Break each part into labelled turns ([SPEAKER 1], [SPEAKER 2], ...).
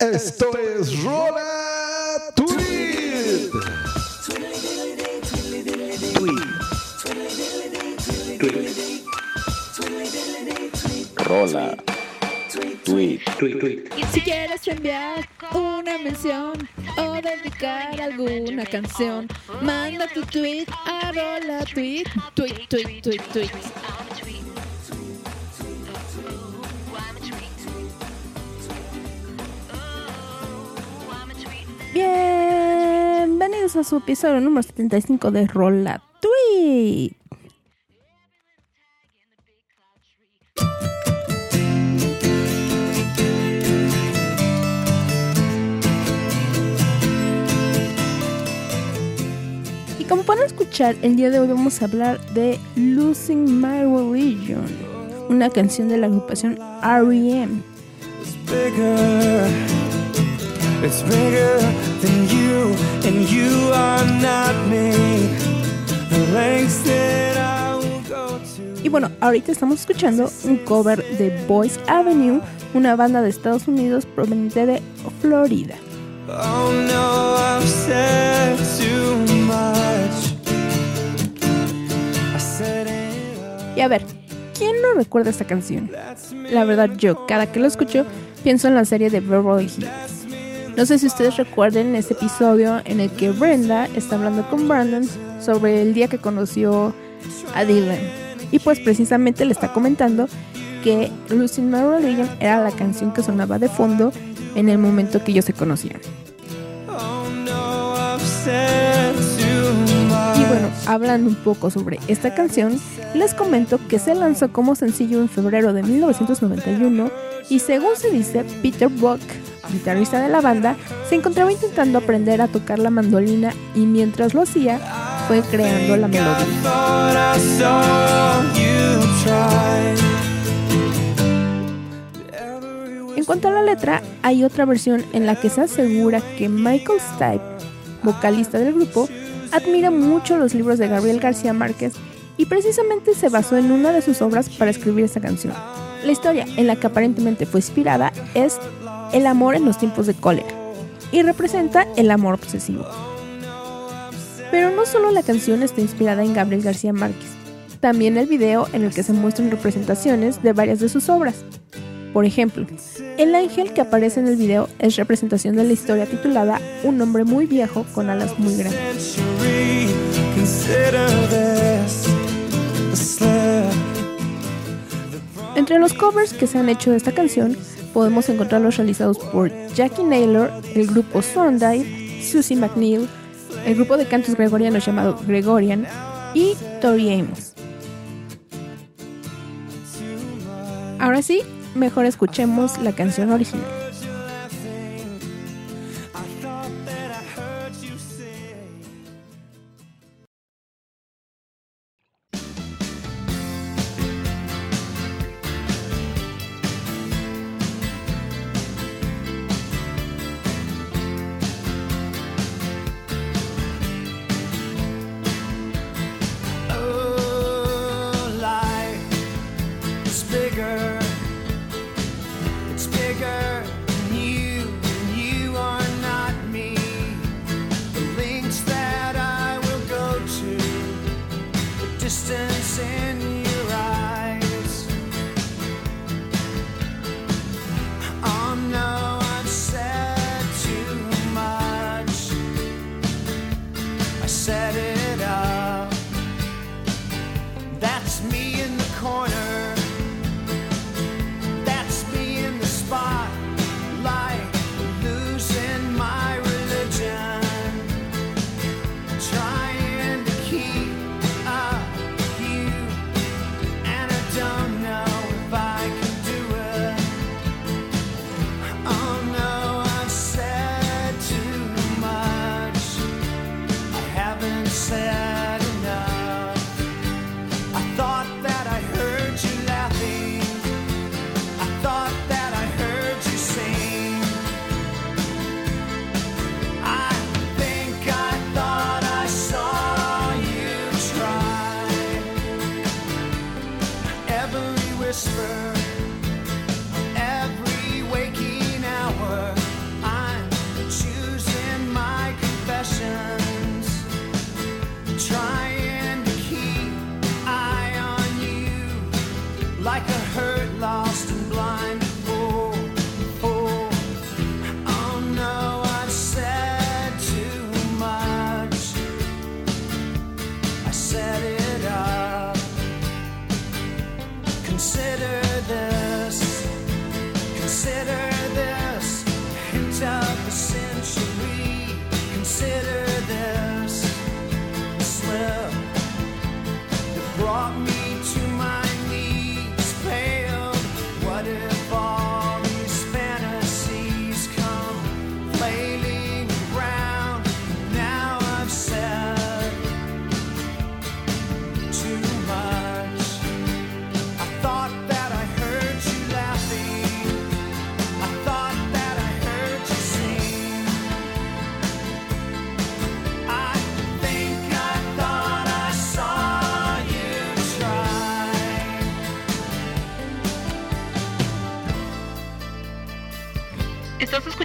[SPEAKER 1] Esto es Rola Tweet.
[SPEAKER 2] Rola. Tweet.
[SPEAKER 3] Si quieres enviar una mención o dedicar alguna canción, manda tu tweet a rola tweet, tweet, tweet, tweet, tweet.
[SPEAKER 4] A su episodio número 75 de Rola Tweet. Y como pueden escuchar, el día de hoy vamos a hablar de Losing My Religion, una canción de la agrupación R.E.M.
[SPEAKER 5] It's bigger. It's bigger than you, and you are not me. The lengths that I will go to.
[SPEAKER 4] Y bueno, ahorita estamos escuchando un cover de Boys Avenue, una banda de Estados Unidos proveniente de Florida.
[SPEAKER 5] Oh no, I've said too much. I said it all.
[SPEAKER 4] Y a ver, ¿quién no recuerda esta canción? La verdad yo, cada que lo escucho, pienso en la serie de Beverly Hills. No sé si ustedes recuerden ese episodio en el que Brenda está hablando con Brandon sobre el día que conoció a Dylan. Y pues precisamente le está comentando que Losing My Religion era la canción que sonaba de fondo en el momento que ellos se conocían. Y bueno, hablando un poco sobre esta canción, les comento que se lanzó como sencillo en febrero de 1991 y según se dice, Peter Buck, guitarrista de la banda, se encontraba intentando aprender a tocar la mandolina y mientras lo hacía, fue creando la melodía. En cuanto a la letra, hay otra versión en la que se asegura que Michael Stipe, vocalista del grupo, admira mucho los libros de Gabriel García Márquez y precisamente se basó en una de sus obras para escribir esa canción. La historia en la que aparentemente fue inspirada es El amor en los tiempos de cólera y representa el amor obsesivo. Pero no solo la canción está inspirada en Gabriel García Márquez, también el video en el que se muestran representaciones de varias de sus obras. Por ejemplo, el ángel que aparece en el video es representación de la historia titulada Un hombre muy viejo con alas muy grandes. Entre los covers que se han hecho de esta canción, podemos encontrar los realizados por Jackie Naylor, el grupo Sondive, Susie McNeil, el grupo de cantos gregorianos llamado Gregorian y Tori Amos. Ahora sí, mejor escuchemos la canción original.
[SPEAKER 5] Bigger. It's bigger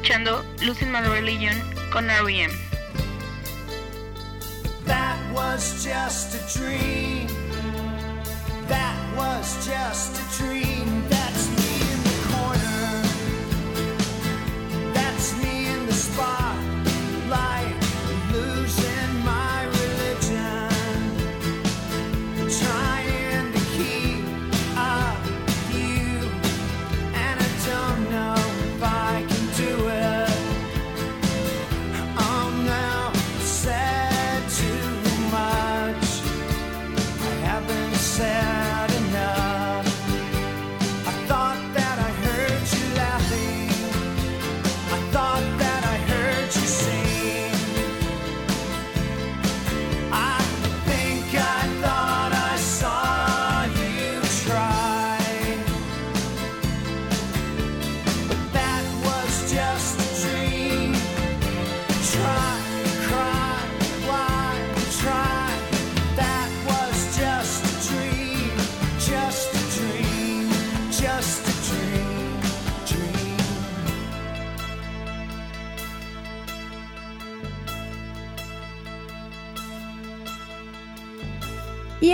[SPEAKER 6] escuchando Losing My Religion con R.E.M.
[SPEAKER 5] That was just a dream. That was just a dream.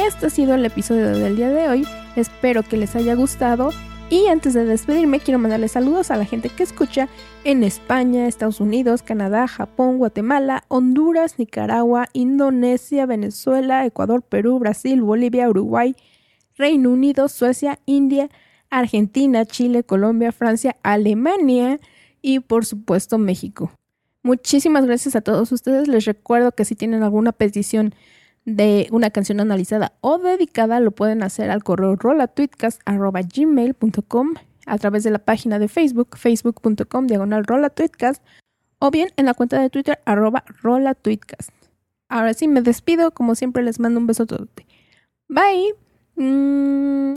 [SPEAKER 4] Este ha sido el episodio del día de hoy. Espero que les haya gustado. Y antes de despedirme, quiero mandarles saludos a la gente que escucha en España, Estados Unidos, Canadá, Japón, Guatemala, Honduras, Nicaragua, Indonesia, Venezuela, Ecuador, Perú, Brasil, Bolivia, Uruguay, Reino Unido, Suecia, India, Argentina, Chile, Colombia, Francia, Alemania y por supuesto México. Muchísimas gracias a todos ustedes. Les recuerdo que si tienen alguna petición de una canción analizada o dedicada, lo pueden hacer al correo rolatweetcast.gmail.com a través de la página de Facebook, facebook.com diagonal rolatweetcast o bien en la cuenta de Twitter arroba rolatweetcast. Ahora sí me despido, como siempre les mando un beso todo. Bye. Mua.